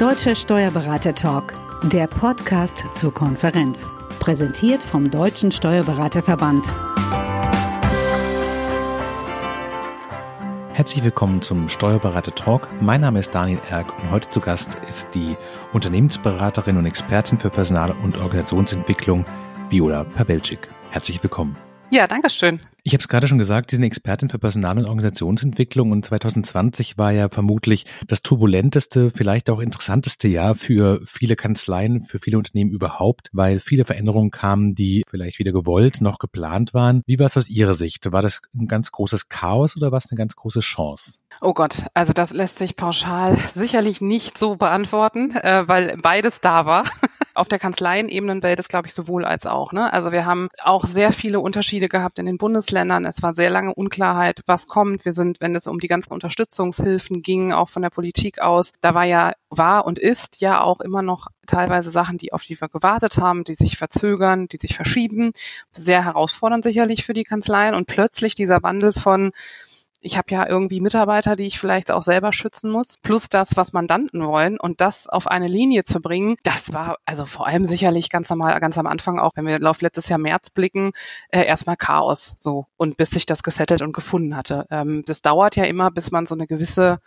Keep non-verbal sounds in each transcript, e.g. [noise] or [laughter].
Deutsche Steuerberater Talk, der Podcast zur Konferenz. Präsentiert vom Deutschen Steuerberaterverband. Herzlich willkommen zum Steuerberater Talk. Mein Name ist Daniel Erck und heute zu Gast ist die Unternehmensberaterin und Expertin für Personal- und Organisationsentwicklung Viola Pawelczyk. Herzlich willkommen. Ja, danke schön. Ich habe es gerade schon gesagt, Sie sind Expertin für Personal- und Organisationsentwicklung und 2020 war ja vermutlich das turbulenteste, vielleicht auch interessanteste Jahr für viele Kanzleien, für viele Unternehmen überhaupt, weil viele Veränderungen kamen, die vielleicht weder gewollt noch geplant waren. Wie war es aus Ihrer Sicht? War das ein ganz großes Chaos oder war es eine ganz große Chance? Oh Gott, also das lässt sich pauschal sicherlich nicht so beantworten, äh, weil beides da war. [laughs] Auf der Kanzleienebene das, glaube ich, sowohl als auch. Ne? Also wir haben auch sehr viele Unterschiede gehabt in den Bundesländern. Es war sehr lange Unklarheit, was kommt. Wir sind, wenn es um die ganzen Unterstützungshilfen ging, auch von der Politik aus, da war ja, war und ist ja auch immer noch teilweise Sachen, die auf die wir gewartet haben, die sich verzögern, die sich verschieben. Sehr herausfordernd sicherlich für die Kanzleien. Und plötzlich dieser Wandel von ich habe ja irgendwie Mitarbeiter, die ich vielleicht auch selber schützen muss, plus das, was Mandanten wollen und das auf eine Linie zu bringen, das war also vor allem sicherlich ganz normal, ganz am Anfang auch, wenn wir auf letztes Jahr März blicken, äh, erstmal Chaos so und bis sich das gesettelt und gefunden hatte. Ähm, das dauert ja immer, bis man so eine gewisse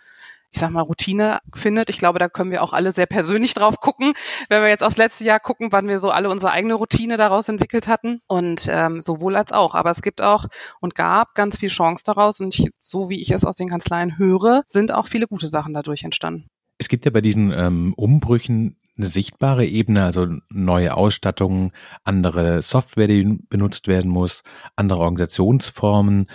ich sag mal, Routine findet. Ich glaube, da können wir auch alle sehr persönlich drauf gucken, wenn wir jetzt aufs letzte Jahr gucken, wann wir so alle unsere eigene Routine daraus entwickelt hatten. Und ähm, sowohl als auch. Aber es gibt auch und gab ganz viel Chance daraus. Und ich, so wie ich es aus den Kanzleien höre, sind auch viele gute Sachen dadurch entstanden. Es gibt ja bei diesen ähm, Umbrüchen eine sichtbare Ebene, also neue Ausstattungen, andere Software, die benutzt werden muss, andere Organisationsformen.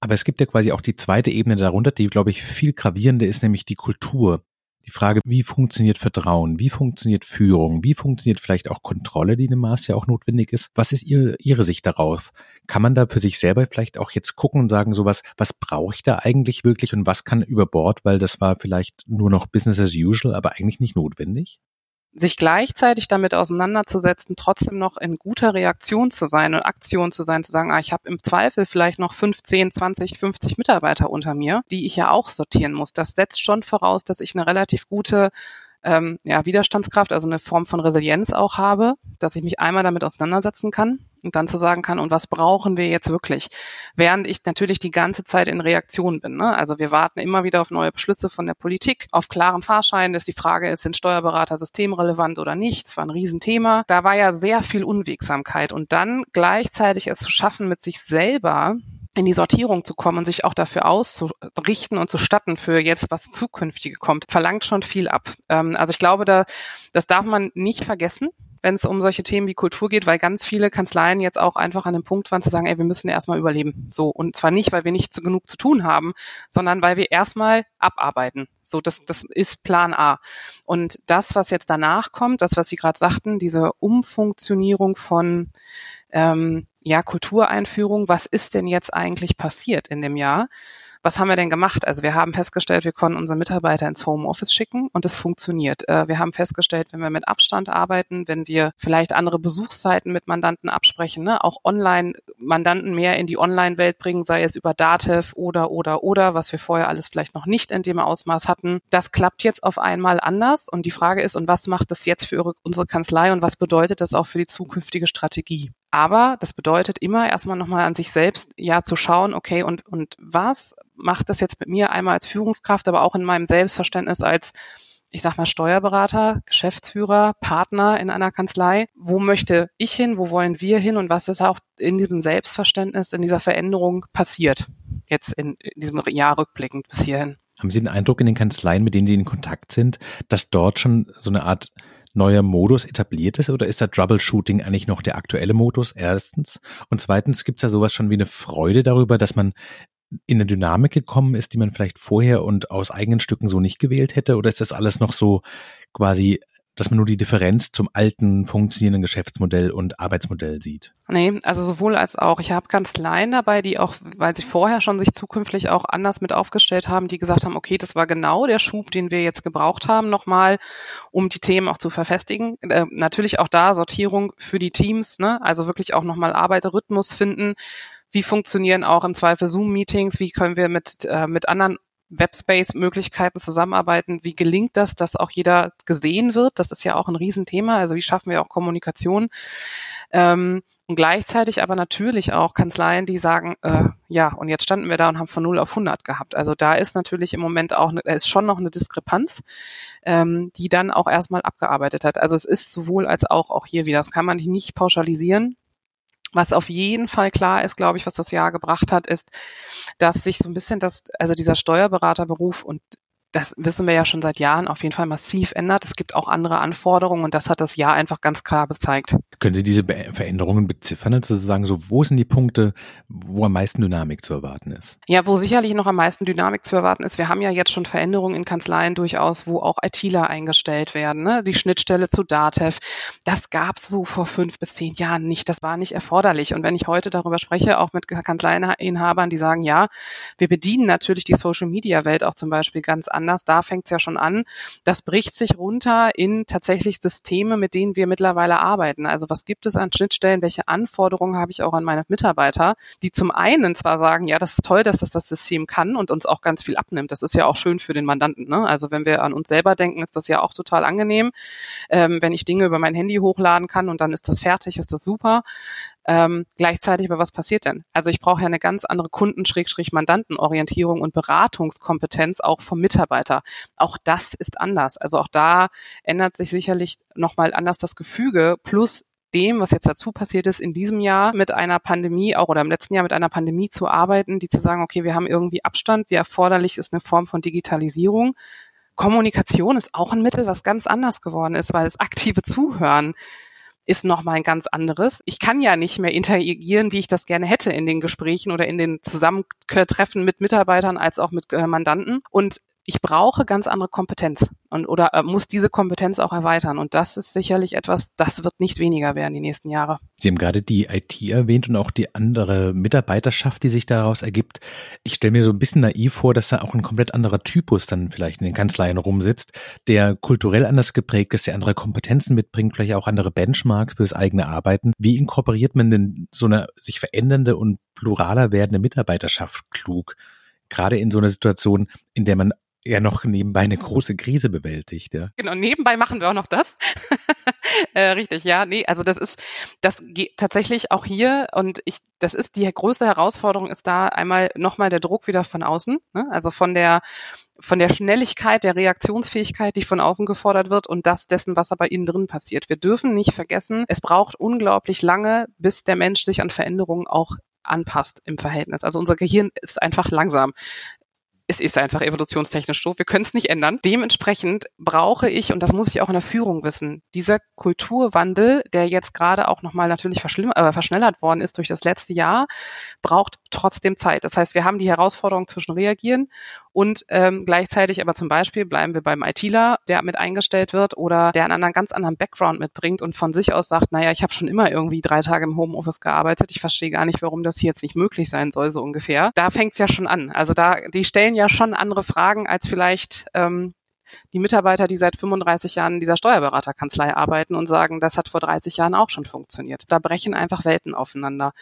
Aber es gibt ja quasi auch die zweite Ebene darunter, die, glaube ich, viel gravierende ist, nämlich die Kultur. Die Frage, wie funktioniert Vertrauen? Wie funktioniert Führung? Wie funktioniert vielleicht auch Kontrolle, die in dem Maß ja auch notwendig ist? Was ist Ihre, Ihre Sicht darauf? Kann man da für sich selber vielleicht auch jetzt gucken und sagen, sowas, was brauche ich da eigentlich wirklich und was kann über Bord, weil das war vielleicht nur noch Business as usual, aber eigentlich nicht notwendig? Sich gleichzeitig damit auseinanderzusetzen, trotzdem noch in guter Reaktion zu sein und Aktion zu sein, zu sagen, ah, ich habe im Zweifel vielleicht noch 15, 20, 50 Mitarbeiter unter mir, die ich ja auch sortieren muss. Das setzt schon voraus, dass ich eine relativ gute ähm, ja, Widerstandskraft, also eine Form von Resilienz auch habe, dass ich mich einmal damit auseinandersetzen kann und dann zu sagen kann, und was brauchen wir jetzt wirklich? Während ich natürlich die ganze Zeit in Reaktion bin. Ne? Also wir warten immer wieder auf neue Beschlüsse von der Politik, auf klaren Fahrscheinen, dass die Frage ist, sind Steuerberater systemrelevant oder nicht? Das war ein Riesenthema. Da war ja sehr viel Unwegsamkeit. Und dann gleichzeitig es zu schaffen, mit sich selber in die Sortierung zu kommen und sich auch dafür auszurichten und zu statten für jetzt, was zukünftige kommt, verlangt schon viel ab. Ähm, also ich glaube, da, das darf man nicht vergessen wenn es um solche Themen wie Kultur geht, weil ganz viele Kanzleien jetzt auch einfach an dem Punkt waren zu sagen, ey, wir müssen erstmal überleben. So. Und zwar nicht, weil wir nicht zu, genug zu tun haben, sondern weil wir erstmal abarbeiten. So, das, das ist Plan A. Und das, was jetzt danach kommt, das, was Sie gerade sagten, diese Umfunktionierung von ähm, ja, Kultureinführung, was ist denn jetzt eigentlich passiert in dem Jahr? Was haben wir denn gemacht? Also wir haben festgestellt, wir konnten unsere Mitarbeiter ins Homeoffice schicken und es funktioniert. Äh, wir haben festgestellt, wenn wir mit Abstand arbeiten, wenn wir vielleicht andere Besuchszeiten mit Mandanten absprechen, ne, auch online Mandanten mehr in die Online-Welt bringen, sei es über Datev oder, oder, oder, was wir vorher alles vielleicht noch nicht in dem Ausmaß hatten. Das klappt jetzt auf einmal anders und die Frage ist, und was macht das jetzt für unsere Kanzlei und was bedeutet das auch für die zukünftige Strategie? Aber das bedeutet immer erstmal nochmal an sich selbst ja zu schauen, okay, und, und was macht das jetzt mit mir einmal als Führungskraft, aber auch in meinem Selbstverständnis als ich sag mal, Steuerberater, Geschäftsführer, Partner in einer Kanzlei. Wo möchte ich hin? Wo wollen wir hin? Und was ist auch in diesem Selbstverständnis, in dieser Veränderung passiert? Jetzt in, in diesem Jahr rückblickend bis hierhin. Haben Sie den Eindruck in den Kanzleien, mit denen Sie in Kontakt sind, dass dort schon so eine Art neuer Modus etabliert ist oder ist da Troubleshooting eigentlich noch der aktuelle Modus? Erstens. Und zweitens gibt es da sowas schon wie eine Freude darüber, dass man in eine Dynamik gekommen ist, die man vielleicht vorher und aus eigenen Stücken so nicht gewählt hätte? Oder ist das alles noch so quasi dass man nur die Differenz zum alten funktionierenden Geschäftsmodell und Arbeitsmodell sieht? Nee, also sowohl als auch. Ich habe Kanzleien dabei, die auch, weil sie vorher schon sich zukünftig auch anders mit aufgestellt haben, die gesagt haben, okay, das war genau der Schub, den wir jetzt gebraucht haben, nochmal, um die Themen auch zu verfestigen. Äh, natürlich auch da Sortierung für die Teams, ne? also wirklich auch nochmal Arbeiterrhythmus finden. Wie funktionieren auch im Zweifel Zoom-Meetings? Wie können wir mit, äh, mit anderen Webspace-Möglichkeiten zusammenarbeiten. Wie gelingt das, dass auch jeder gesehen wird? Das ist ja auch ein Riesenthema. Also wie schaffen wir auch Kommunikation? Ähm, und gleichzeitig aber natürlich auch Kanzleien, die sagen, äh, ja, und jetzt standen wir da und haben von 0 auf 100 gehabt. Also da ist natürlich im Moment auch, ne, ist schon noch eine Diskrepanz, ähm, die dann auch erstmal abgearbeitet hat. Also es ist sowohl als auch auch hier wieder, das kann man nicht pauschalisieren. Was auf jeden Fall klar ist, glaube ich, was das Jahr gebracht hat, ist, dass sich so ein bisschen das, also dieser Steuerberaterberuf und das wissen wir ja schon seit Jahren, auf jeden Fall massiv ändert. Es gibt auch andere Anforderungen und das hat das Jahr einfach ganz klar gezeigt. Können Sie diese Veränderungen beziffern, sozusagen so, wo sind die Punkte, wo am meisten Dynamik zu erwarten ist? Ja, wo sicherlich noch am meisten Dynamik zu erwarten ist, wir haben ja jetzt schon Veränderungen in Kanzleien durchaus, wo auch ITler eingestellt werden, ne? die Schnittstelle zu DATEV. Das gab es so vor fünf bis zehn Jahren nicht, das war nicht erforderlich. Und wenn ich heute darüber spreche, auch mit Kanzleiinhabern, die sagen, ja, wir bedienen natürlich die Social-Media-Welt auch zum Beispiel ganz anders. Da fängt es ja schon an. Das bricht sich runter in tatsächlich Systeme, mit denen wir mittlerweile arbeiten. Also was gibt es an Schnittstellen? Welche Anforderungen habe ich auch an meine Mitarbeiter, die zum einen zwar sagen, ja, das ist toll, dass das das System kann und uns auch ganz viel abnimmt. Das ist ja auch schön für den Mandanten. Ne? Also wenn wir an uns selber denken, ist das ja auch total angenehm. Ähm, wenn ich Dinge über mein Handy hochladen kann und dann ist das fertig, ist das super. Ähm, gleichzeitig aber was passiert denn? Also ich brauche ja eine ganz andere Kunden-Mandantenorientierung und Beratungskompetenz auch vom Mitarbeiter. Auch das ist anders. Also auch da ändert sich sicherlich nochmal anders das Gefüge plus dem, was jetzt dazu passiert ist, in diesem Jahr mit einer Pandemie auch oder im letzten Jahr mit einer Pandemie zu arbeiten, die zu sagen, okay, wir haben irgendwie Abstand, wie erforderlich ist eine Form von Digitalisierung. Kommunikation ist auch ein Mittel, was ganz anders geworden ist, weil das aktive Zuhören ist nochmal ein ganz anderes. Ich kann ja nicht mehr interagieren, wie ich das gerne hätte in den Gesprächen oder in den Zusammentreffen mit Mitarbeitern als auch mit äh, Mandanten. Und ich brauche ganz andere Kompetenz und oder äh, muss diese Kompetenz auch erweitern. Und das ist sicherlich etwas, das wird nicht weniger werden die nächsten Jahre. Sie haben gerade die IT erwähnt und auch die andere Mitarbeiterschaft, die sich daraus ergibt. Ich stelle mir so ein bisschen naiv vor, dass da auch ein komplett anderer Typus dann vielleicht in den Kanzleien rumsitzt, der kulturell anders geprägt ist, der andere Kompetenzen mitbringt, vielleicht auch andere Benchmark fürs eigene Arbeiten. Wie inkorporiert man denn so eine sich verändernde und pluraler werdende Mitarbeiterschaft klug? gerade in so einer Situation, in der man ja noch nebenbei eine große Krise bewältigt, ja. Genau, nebenbei machen wir auch noch das. [laughs] äh, richtig, ja, nee, also das ist, das geht tatsächlich auch hier und ich, das ist die größte Herausforderung ist da einmal nochmal der Druck wieder von außen, ne? also von der von der Schnelligkeit, der Reaktionsfähigkeit, die von außen gefordert wird und das dessen, was aber innen drin passiert. Wir dürfen nicht vergessen, es braucht unglaublich lange, bis der Mensch sich an Veränderungen auch anpasst im Verhältnis. Also unser Gehirn ist einfach langsam es ist einfach evolutionstechnisch so. Wir können es nicht ändern. Dementsprechend brauche ich, und das muss ich auch in der Führung wissen, dieser Kulturwandel, der jetzt gerade auch nochmal natürlich äh, verschnellert worden ist durch das letzte Jahr, braucht trotzdem Zeit. Das heißt, wir haben die Herausforderung zwischen reagieren und ähm, gleichzeitig aber zum Beispiel bleiben wir beim ITler, der mit eingestellt wird oder der einen ganz anderen Background mitbringt und von sich aus sagt, naja, ich habe schon immer irgendwie drei Tage im Homeoffice gearbeitet, ich verstehe gar nicht, warum das hier jetzt nicht möglich sein soll, so ungefähr. Da fängt's ja schon an. Also da, die stellen ja schon andere Fragen als vielleicht ähm, die Mitarbeiter, die seit 35 Jahren in dieser Steuerberaterkanzlei arbeiten und sagen, das hat vor 30 Jahren auch schon funktioniert. Da brechen einfach Welten aufeinander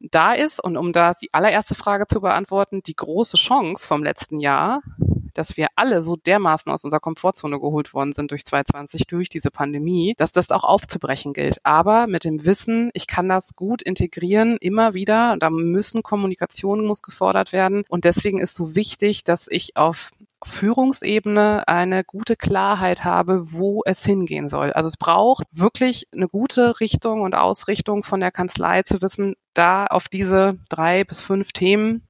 da ist, und um da die allererste Frage zu beantworten, die große Chance vom letzten Jahr, dass wir alle so dermaßen aus unserer Komfortzone geholt worden sind durch 2020, durch diese Pandemie, dass das auch aufzubrechen gilt. Aber mit dem Wissen, ich kann das gut integrieren, immer wieder, da müssen Kommunikation muss gefordert werden. Und deswegen ist so wichtig, dass ich auf Führungsebene eine gute Klarheit habe, wo es hingehen soll. Also es braucht wirklich eine gute Richtung und Ausrichtung von der Kanzlei zu wissen, da auf diese drei bis fünf Themen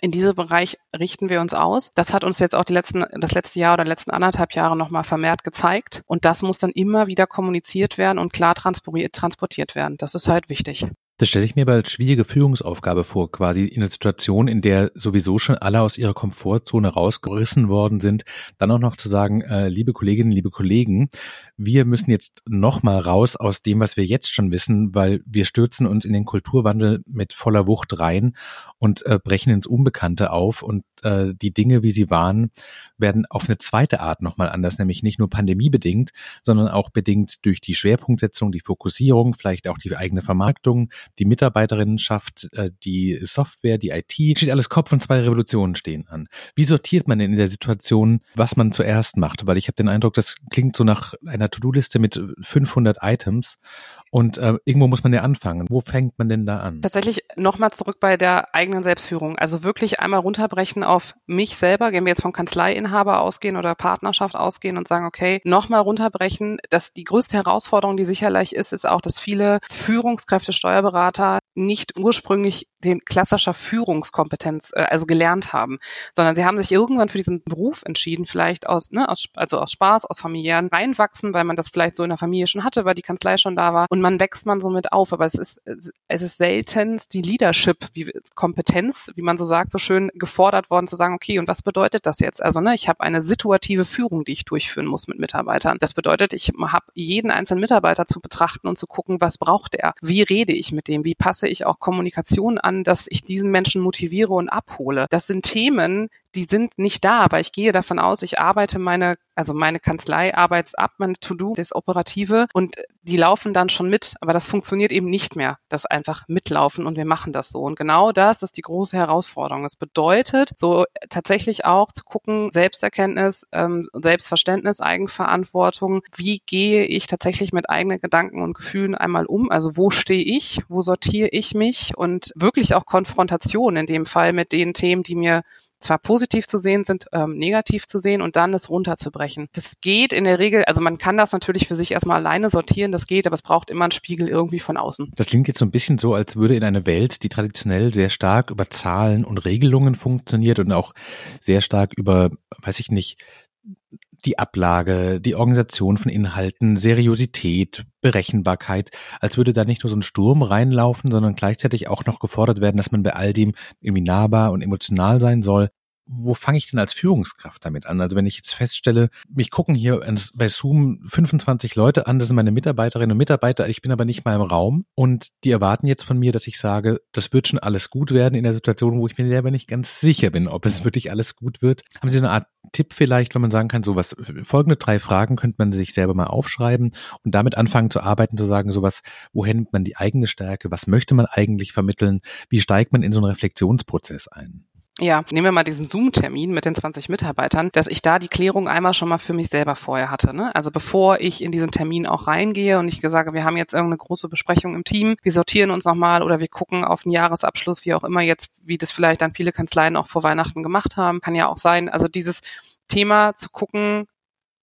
in diesem Bereich richten wir uns aus. Das hat uns jetzt auch die letzten, das letzte Jahr oder letzten anderthalb Jahre nochmal vermehrt gezeigt. Und das muss dann immer wieder kommuniziert werden und klar transportiert werden. Das ist halt wichtig. Das stelle ich mir aber als schwierige Führungsaufgabe vor, quasi in einer Situation, in der sowieso schon alle aus ihrer Komfortzone rausgerissen worden sind, dann auch noch zu sagen, äh, liebe Kolleginnen, liebe Kollegen, wir müssen jetzt nochmal raus aus dem, was wir jetzt schon wissen, weil wir stürzen uns in den Kulturwandel mit voller Wucht rein und äh, brechen ins Unbekannte auf und äh, die Dinge, wie sie waren, werden auf eine zweite Art nochmal anders, nämlich nicht nur pandemiebedingt, sondern auch bedingt durch die Schwerpunktsetzung, die Fokussierung, vielleicht auch die eigene Vermarktung, die Mitarbeiterinnenschaft, äh, die Software, die IT. Steht alles Kopf und zwei Revolutionen stehen an. Wie sortiert man denn in der Situation, was man zuerst macht? Weil ich habe den Eindruck, das klingt so nach einer To-Do-Liste mit 500 Items und äh, irgendwo muss man ja anfangen. Wo fängt man denn da an? Tatsächlich nochmal zurück bei der eigenen Selbstführung. Also wirklich einmal runterbrechen auf mich selber, wenn wir jetzt vom Kanzleiinhaber ausgehen oder Partnerschaft ausgehen und sagen, okay, nochmal runterbrechen. dass die größte Herausforderung, die sicherlich ist, ist auch, dass viele Führungskräfte, Steuerberater nicht ursprünglich den klassischer Führungskompetenz, äh, also gelernt haben, sondern sie haben sich irgendwann für diesen Beruf entschieden, vielleicht aus, ne, aus, also aus Spaß, aus familiären reinwachsen, weil man das vielleicht so in der Familie schon hatte, weil die Kanzlei schon da war und man wächst man somit auf. Aber es ist, es ist selten die Leadership, wie Kompetenz, wie man so sagt, so schön gefordert worden zu sagen, okay, und was bedeutet das jetzt? Also, ne, ich habe eine situative Führung, die ich durchführen muss mit Mitarbeitern. Das bedeutet, ich habe jeden einzelnen Mitarbeiter zu betrachten und zu gucken, was braucht er? Wie rede ich mit dem? Wie passe ich auch Kommunikation an, dass ich diesen Menschen motiviere und abhole? Das sind Themen, die sind nicht da, aber ich gehe davon aus, ich arbeite meine, also meine Kanzlei arbeits ab, meine To-Do, das Operative und die laufen dann schon mit, aber das funktioniert eben nicht mehr, das einfach mitlaufen und wir machen das so. Und genau das ist die große Herausforderung. Das bedeutet, so tatsächlich auch zu gucken, Selbsterkenntnis, ähm, Selbstverständnis, Eigenverantwortung, wie gehe ich tatsächlich mit eigenen Gedanken und Gefühlen einmal um? Also wo stehe ich, wo sortiere ich mich und wirklich auch Konfrontation in dem Fall mit den Themen, die mir zwar positiv zu sehen sind, ähm, negativ zu sehen und dann es runterzubrechen. Das geht in der Regel, also man kann das natürlich für sich erstmal alleine sortieren, das geht, aber es braucht immer einen Spiegel irgendwie von außen. Das klingt jetzt so ein bisschen so, als würde in einer Welt, die traditionell sehr stark über Zahlen und Regelungen funktioniert und auch sehr stark über, weiß ich nicht, die Ablage, die Organisation von Inhalten, Seriosität, Berechenbarkeit, als würde da nicht nur so ein Sturm reinlaufen, sondern gleichzeitig auch noch gefordert werden, dass man bei all dem irgendwie nahbar und emotional sein soll wo fange ich denn als Führungskraft damit an? Also wenn ich jetzt feststelle, mich gucken hier bei Zoom 25 Leute an, das sind meine Mitarbeiterinnen und Mitarbeiter, ich bin aber nicht mal im Raum und die erwarten jetzt von mir, dass ich sage, das wird schon alles gut werden in der Situation, wo ich mir selber nicht ganz sicher bin, ob es wirklich alles gut wird. Haben Sie eine Art Tipp vielleicht, wenn man sagen kann, so was, folgende drei Fragen könnte man sich selber mal aufschreiben und damit anfangen zu arbeiten, zu sagen, sowas, woher nimmt man die eigene Stärke, was möchte man eigentlich vermitteln, wie steigt man in so einen Reflexionsprozess ein? Ja, nehmen wir mal diesen Zoom-Termin mit den 20 Mitarbeitern, dass ich da die Klärung einmal schon mal für mich selber vorher hatte. Ne? Also bevor ich in diesen Termin auch reingehe und ich sage, wir haben jetzt irgendeine große Besprechung im Team, wir sortieren uns nochmal oder wir gucken auf einen Jahresabschluss, wie auch immer jetzt, wie das vielleicht dann viele Kanzleien auch vor Weihnachten gemacht haben, kann ja auch sein. Also dieses Thema zu gucken,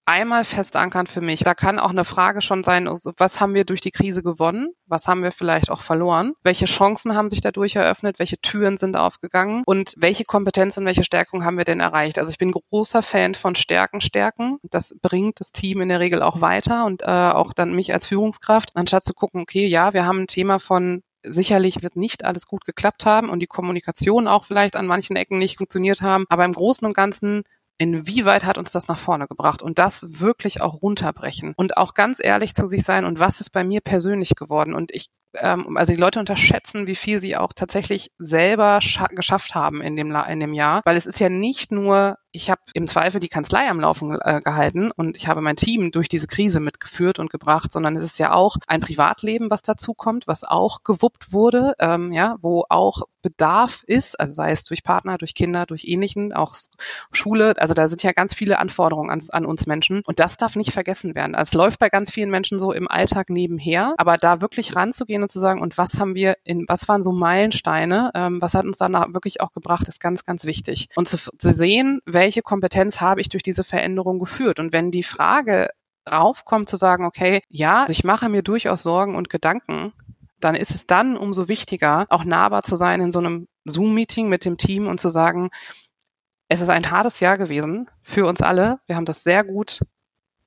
einmal fest ankern für mich. Da kann auch eine Frage schon sein, also was haben wir durch die Krise gewonnen? Was haben wir vielleicht auch verloren? Welche Chancen haben sich dadurch eröffnet? Welche Türen sind aufgegangen? Und welche Kompetenz und welche Stärkung haben wir denn erreicht? Also ich bin großer Fan von Stärken, Stärken. Das bringt das Team in der Regel auch weiter und äh, auch dann mich als Führungskraft, anstatt zu gucken, okay, ja, wir haben ein Thema von Sicherlich wird nicht alles gut geklappt haben und die Kommunikation auch vielleicht an manchen Ecken nicht funktioniert haben. Aber im Großen und Ganzen inwieweit hat uns das nach vorne gebracht und das wirklich auch runterbrechen und auch ganz ehrlich zu sich sein und was ist bei mir persönlich geworden? Und ich ähm, also die Leute unterschätzen, wie viel sie auch tatsächlich selber geschafft haben in dem, in dem Jahr, weil es ist ja nicht nur ich habe im Zweifel die Kanzlei am Laufen äh, gehalten und ich habe mein Team durch diese Krise mitgeführt und gebracht, sondern es ist ja auch ein Privatleben, was dazu kommt, was auch gewuppt wurde, ähm, ja, wo auch Bedarf ist, also sei es durch Partner, durch Kinder, durch Ähnlichen, auch Schule, also da sind ja ganz viele Anforderungen an, an uns Menschen. Und das darf nicht vergessen werden. Also es läuft bei ganz vielen Menschen so im Alltag nebenher, aber da wirklich ranzugehen und zu sagen, und was haben wir in, was waren so Meilensteine, ähm, was hat uns danach wirklich auch gebracht, ist ganz, ganz wichtig. Und zu, zu sehen, welche Kompetenz habe ich durch diese Veränderung geführt? Und wenn die Frage raufkommt zu sagen, okay, ja, ich mache mir durchaus Sorgen und Gedanken, dann ist es dann umso wichtiger, auch nahbar zu sein in so einem Zoom-Meeting mit dem Team und zu sagen, es ist ein hartes Jahr gewesen für uns alle. Wir haben das sehr gut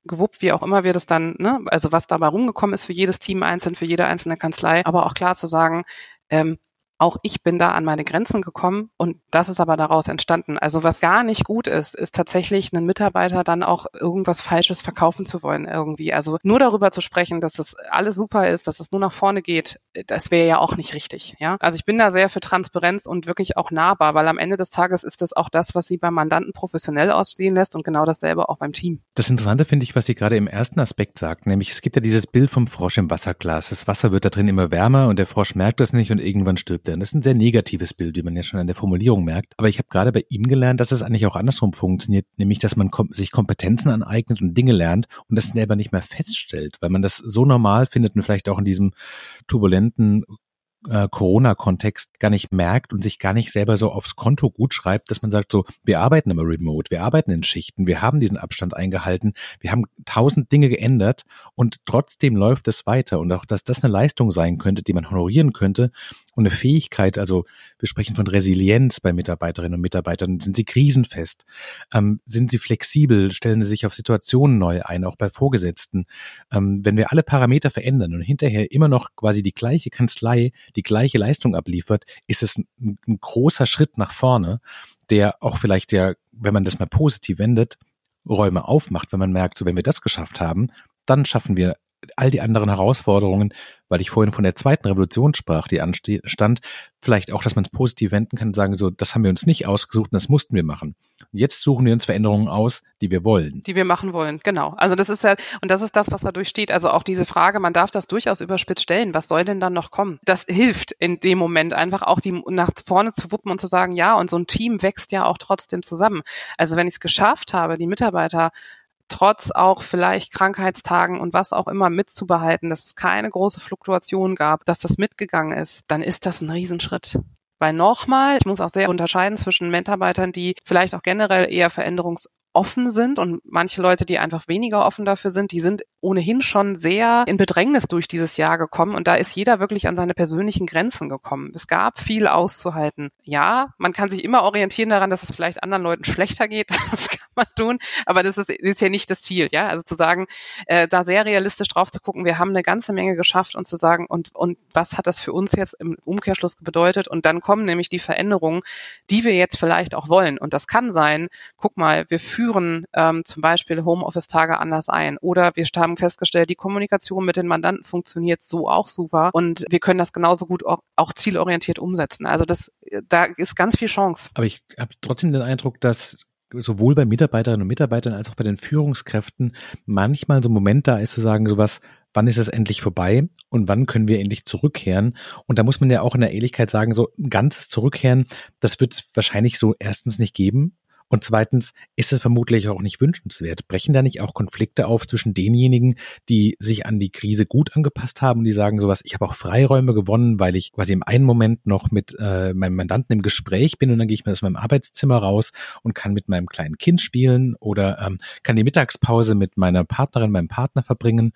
gewuppt, wie auch immer wir das dann, ne, also was dabei rumgekommen ist für jedes Team einzeln, für jede einzelne Kanzlei, aber auch klar zu sagen, ähm, auch ich bin da an meine Grenzen gekommen und das ist aber daraus entstanden. Also was gar nicht gut ist, ist tatsächlich einen Mitarbeiter dann auch irgendwas Falsches verkaufen zu wollen irgendwie. Also nur darüber zu sprechen, dass das alles super ist, dass es nur nach vorne geht, das wäre ja auch nicht richtig. Ja, also ich bin da sehr für Transparenz und wirklich auch nahbar, weil am Ende des Tages ist das auch das, was sie beim Mandanten professionell aussehen lässt und genau dasselbe auch beim Team. Das Interessante finde ich, was sie gerade im ersten Aspekt sagt, nämlich es gibt ja dieses Bild vom Frosch im Wasserglas. Das Wasser wird da drin immer wärmer und der Frosch merkt das nicht und irgendwann stirbt er. Und das ist ein sehr negatives Bild, wie man ja schon an der Formulierung merkt. Aber ich habe gerade bei Ihnen gelernt, dass es eigentlich auch andersrum funktioniert, nämlich dass man kom sich Kompetenzen aneignet und Dinge lernt und das selber nicht mehr feststellt, weil man das so normal findet und vielleicht auch in diesem turbulenten äh, Corona-Kontext gar nicht merkt und sich gar nicht selber so aufs Konto gut schreibt, dass man sagt so, wir arbeiten immer remote, wir arbeiten in Schichten, wir haben diesen Abstand eingehalten, wir haben tausend Dinge geändert und trotzdem läuft es weiter. Und auch, dass das eine Leistung sein könnte, die man honorieren könnte und eine Fähigkeit, also wir sprechen von Resilienz bei Mitarbeiterinnen und Mitarbeitern, sind sie krisenfest, ähm, sind sie flexibel, stellen sie sich auf Situationen neu ein, auch bei Vorgesetzten. Ähm, wenn wir alle Parameter verändern und hinterher immer noch quasi die gleiche Kanzlei die gleiche Leistung abliefert, ist es ein, ein großer Schritt nach vorne, der auch vielleicht ja, wenn man das mal positiv wendet, Räume aufmacht, wenn man merkt, so wenn wir das geschafft haben, dann schaffen wir all die anderen Herausforderungen, weil ich vorhin von der zweiten Revolution sprach, die anstand, vielleicht auch, dass man es positiv wenden kann und sagen, so, das haben wir uns nicht ausgesucht und das mussten wir machen. Jetzt suchen wir uns Veränderungen aus, die wir wollen. Die wir machen wollen, genau. Also das ist ja, und das ist das, was dadurch steht. Also auch diese Frage, man darf das durchaus überspitzt stellen. Was soll denn dann noch kommen? Das hilft in dem Moment einfach auch, die nach vorne zu wuppen und zu sagen, ja, und so ein Team wächst ja auch trotzdem zusammen. Also wenn ich es geschafft habe, die Mitarbeiter trotz auch vielleicht Krankheitstagen und was auch immer mitzubehalten, dass es keine große Fluktuation gab, dass das mitgegangen ist, dann ist das ein Riesenschritt. Weil nochmal, ich muss auch sehr unterscheiden zwischen Mitarbeitern, die vielleicht auch generell eher veränderungs offen sind und manche Leute, die einfach weniger offen dafür sind, die sind ohnehin schon sehr in Bedrängnis durch dieses Jahr gekommen und da ist jeder wirklich an seine persönlichen Grenzen gekommen. Es gab viel auszuhalten. Ja, man kann sich immer orientieren daran, dass es vielleicht anderen Leuten schlechter geht. [laughs] Das man tun, aber das ist, ist ja nicht das Ziel. Ja, also zu sagen, äh, da sehr realistisch drauf zu gucken, wir haben eine ganze Menge geschafft und zu sagen, und, und was hat das für uns jetzt im Umkehrschluss bedeutet? Und dann kommen nämlich die Veränderungen, die wir jetzt vielleicht auch wollen. Und das kann sein, guck mal, wir führen ähm, zum Beispiel Homeoffice-Tage anders ein. Oder wir haben festgestellt, die Kommunikation mit den Mandanten funktioniert so auch super und wir können das genauso gut auch, auch zielorientiert umsetzen. Also das, da ist ganz viel Chance. Aber ich habe trotzdem den Eindruck, dass sowohl bei Mitarbeiterinnen und Mitarbeitern als auch bei den Führungskräften manchmal so ein Moment da ist zu sagen, sowas, wann ist es endlich vorbei und wann können wir endlich zurückkehren? Und da muss man ja auch in der Ehrlichkeit sagen, so ein ganzes Zurückkehren, das wird es wahrscheinlich so erstens nicht geben. Und zweitens ist es vermutlich auch nicht wünschenswert. Brechen da nicht auch Konflikte auf zwischen denjenigen, die sich an die Krise gut angepasst haben und die sagen sowas, ich habe auch Freiräume gewonnen, weil ich quasi im einen Moment noch mit äh, meinem Mandanten im Gespräch bin und dann gehe ich mir aus meinem Arbeitszimmer raus und kann mit meinem kleinen Kind spielen oder ähm, kann die Mittagspause mit meiner Partnerin, meinem Partner verbringen,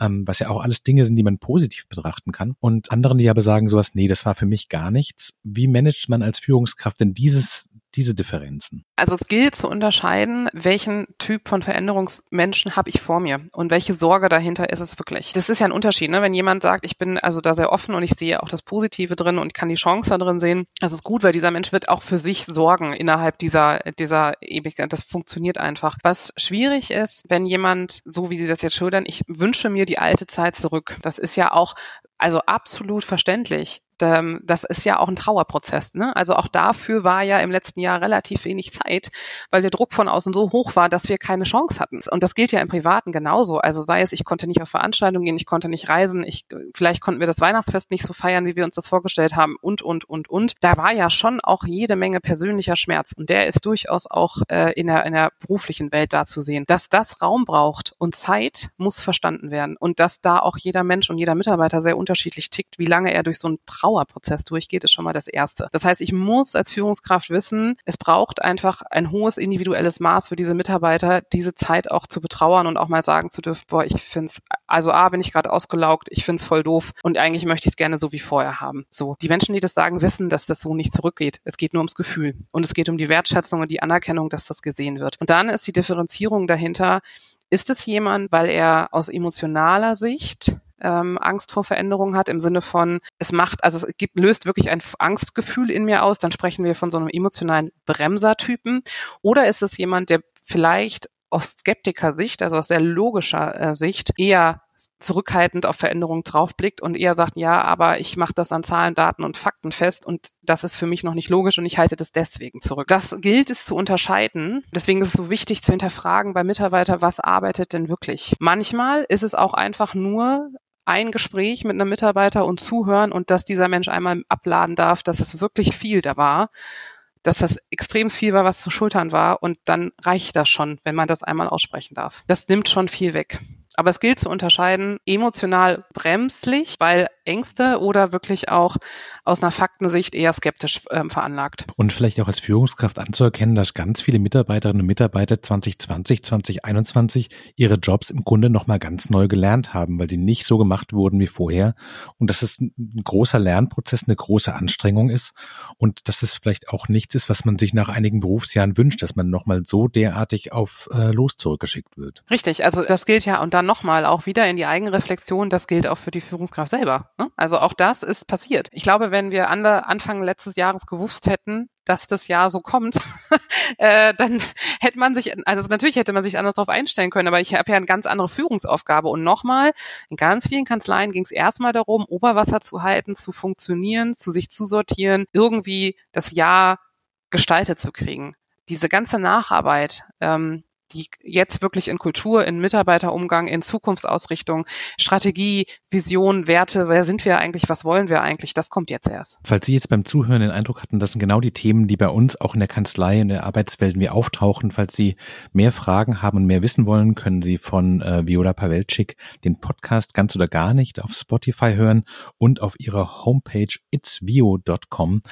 ähm, was ja auch alles Dinge sind, die man positiv betrachten kann. Und anderen, die aber sagen sowas, nee, das war für mich gar nichts. Wie managt man als Führungskraft denn dieses diese Differenzen? Also es gilt zu unterscheiden, welchen Typ von Veränderungsmenschen habe ich vor mir und welche Sorge dahinter ist es wirklich. Das ist ja ein Unterschied, ne? wenn jemand sagt, ich bin also da sehr offen und ich sehe auch das Positive drin und kann die Chance da drin sehen. Das ist gut, weil dieser Mensch wird auch für sich sorgen innerhalb dieser, dieser Ewigkeit. Das funktioniert einfach. Was schwierig ist, wenn jemand, so wie Sie das jetzt schildern, ich wünsche mir die alte Zeit zurück. Das ist ja auch also absolut verständlich ähm, das ist ja auch ein Trauerprozess. Ne? Also auch dafür war ja im letzten Jahr relativ wenig Zeit, weil der Druck von außen so hoch war, dass wir keine Chance hatten. Und das gilt ja im Privaten genauso. Also sei es, ich konnte nicht auf Veranstaltungen gehen, ich konnte nicht reisen, ich, vielleicht konnten wir das Weihnachtsfest nicht so feiern, wie wir uns das vorgestellt haben und, und, und, und. Da war ja schon auch jede Menge persönlicher Schmerz. Und der ist durchaus auch äh, in, der, in der beruflichen Welt da zu sehen. Dass das Raum braucht und Zeit muss verstanden werden. Und dass da auch jeder Mensch und jeder Mitarbeiter sehr unterschiedlich tickt, wie lange er durch so einen Trauer Trauerprozess durchgeht, ist schon mal das Erste. Das heißt, ich muss als Führungskraft wissen, es braucht einfach ein hohes individuelles Maß für diese Mitarbeiter, diese Zeit auch zu betrauern und auch mal sagen zu dürfen, boah, ich finde es, also A, bin ich gerade ausgelaugt, ich finde es voll doof und eigentlich möchte ich es gerne so wie vorher haben. So, die Menschen, die das sagen, wissen, dass das so nicht zurückgeht. Es geht nur ums Gefühl und es geht um die Wertschätzung und die Anerkennung, dass das gesehen wird. Und dann ist die Differenzierung dahinter, ist es jemand, weil er aus emotionaler Sicht ähm, Angst vor Veränderung hat, im Sinne von, es macht, also es gibt, löst wirklich ein Angstgefühl in mir aus, dann sprechen wir von so einem emotionalen Bremsertypen. Oder ist es jemand, der vielleicht aus Skeptiker-Sicht, also aus sehr logischer äh, Sicht, eher zurückhaltend auf Veränderungen draufblickt und eher sagt, ja, aber ich mache das an Zahlen, Daten und Fakten fest und das ist für mich noch nicht logisch und ich halte das deswegen zurück. Das gilt es zu unterscheiden. Deswegen ist es so wichtig zu hinterfragen bei Mitarbeiter, was arbeitet denn wirklich? Manchmal ist es auch einfach nur ein Gespräch mit einem Mitarbeiter und zuhören und dass dieser Mensch einmal abladen darf, dass es wirklich viel da war, dass das extrem viel war, was zu schultern war und dann reicht das schon, wenn man das einmal aussprechen darf. Das nimmt schon viel weg. Aber es gilt zu unterscheiden, emotional bremslich, weil Ängste oder wirklich auch aus einer Faktensicht eher skeptisch ähm, veranlagt. Und vielleicht auch als Führungskraft anzuerkennen, dass ganz viele Mitarbeiterinnen und Mitarbeiter 2020, 2021 ihre Jobs im Grunde nochmal ganz neu gelernt haben, weil sie nicht so gemacht wurden wie vorher. Und dass es ein großer Lernprozess, eine große Anstrengung ist und dass es vielleicht auch nichts ist, was man sich nach einigen Berufsjahren wünscht, dass man nochmal so derartig auf äh, Los zurückgeschickt wird. Richtig, also das gilt ja und dann nochmal auch wieder in die Eigenreflexion, das gilt auch für die Führungskraft selber. Ne? Also auch das ist passiert. Ich glaube, wenn wir Anfang letztes Jahres gewusst hätten, dass das Jahr so kommt, [laughs] äh, dann hätte man sich, also natürlich hätte man sich anders darauf einstellen können, aber ich habe ja eine ganz andere Führungsaufgabe. Und nochmal, in ganz vielen Kanzleien ging es erstmal darum, Oberwasser zu halten, zu funktionieren, zu sich zu sortieren, irgendwie das Jahr gestaltet zu kriegen. Diese ganze Nacharbeit, ähm, die jetzt wirklich in Kultur, in Mitarbeiterumgang, in Zukunftsausrichtung, Strategie, Vision, Werte, wer sind wir eigentlich, was wollen wir eigentlich, das kommt jetzt erst. Falls Sie jetzt beim Zuhören den Eindruck hatten, das sind genau die Themen, die bei uns auch in der Kanzlei, in der Arbeitswelt mir auftauchen, falls Sie mehr Fragen haben und mehr wissen wollen, können Sie von äh, Viola Pawelczyk den Podcast ganz oder gar nicht auf Spotify hören und auf ihrer Homepage itsvio.com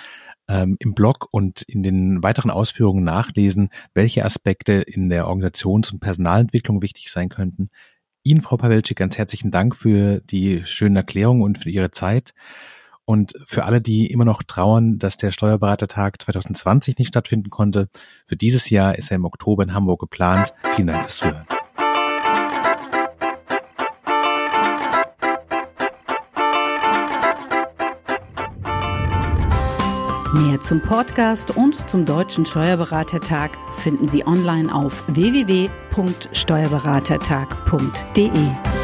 ähm, im Blog und in den weiteren Ausführungen nachlesen, welche Aspekte in der Organisations- und Personalentwicklung wichtig sein könnten. Ihnen, Frau Pawelczyk, ganz herzlichen Dank für die schönen Erklärungen und für Ihre Zeit. Und für alle, die immer noch trauern, dass der Steuerberatertag 2020 nicht stattfinden konnte, für dieses Jahr ist er im Oktober in Hamburg geplant. Vielen Dank fürs Zuhören. Mehr zum Podcast und zum Deutschen Steuerberatertag finden Sie online auf www.steuerberatertag.de.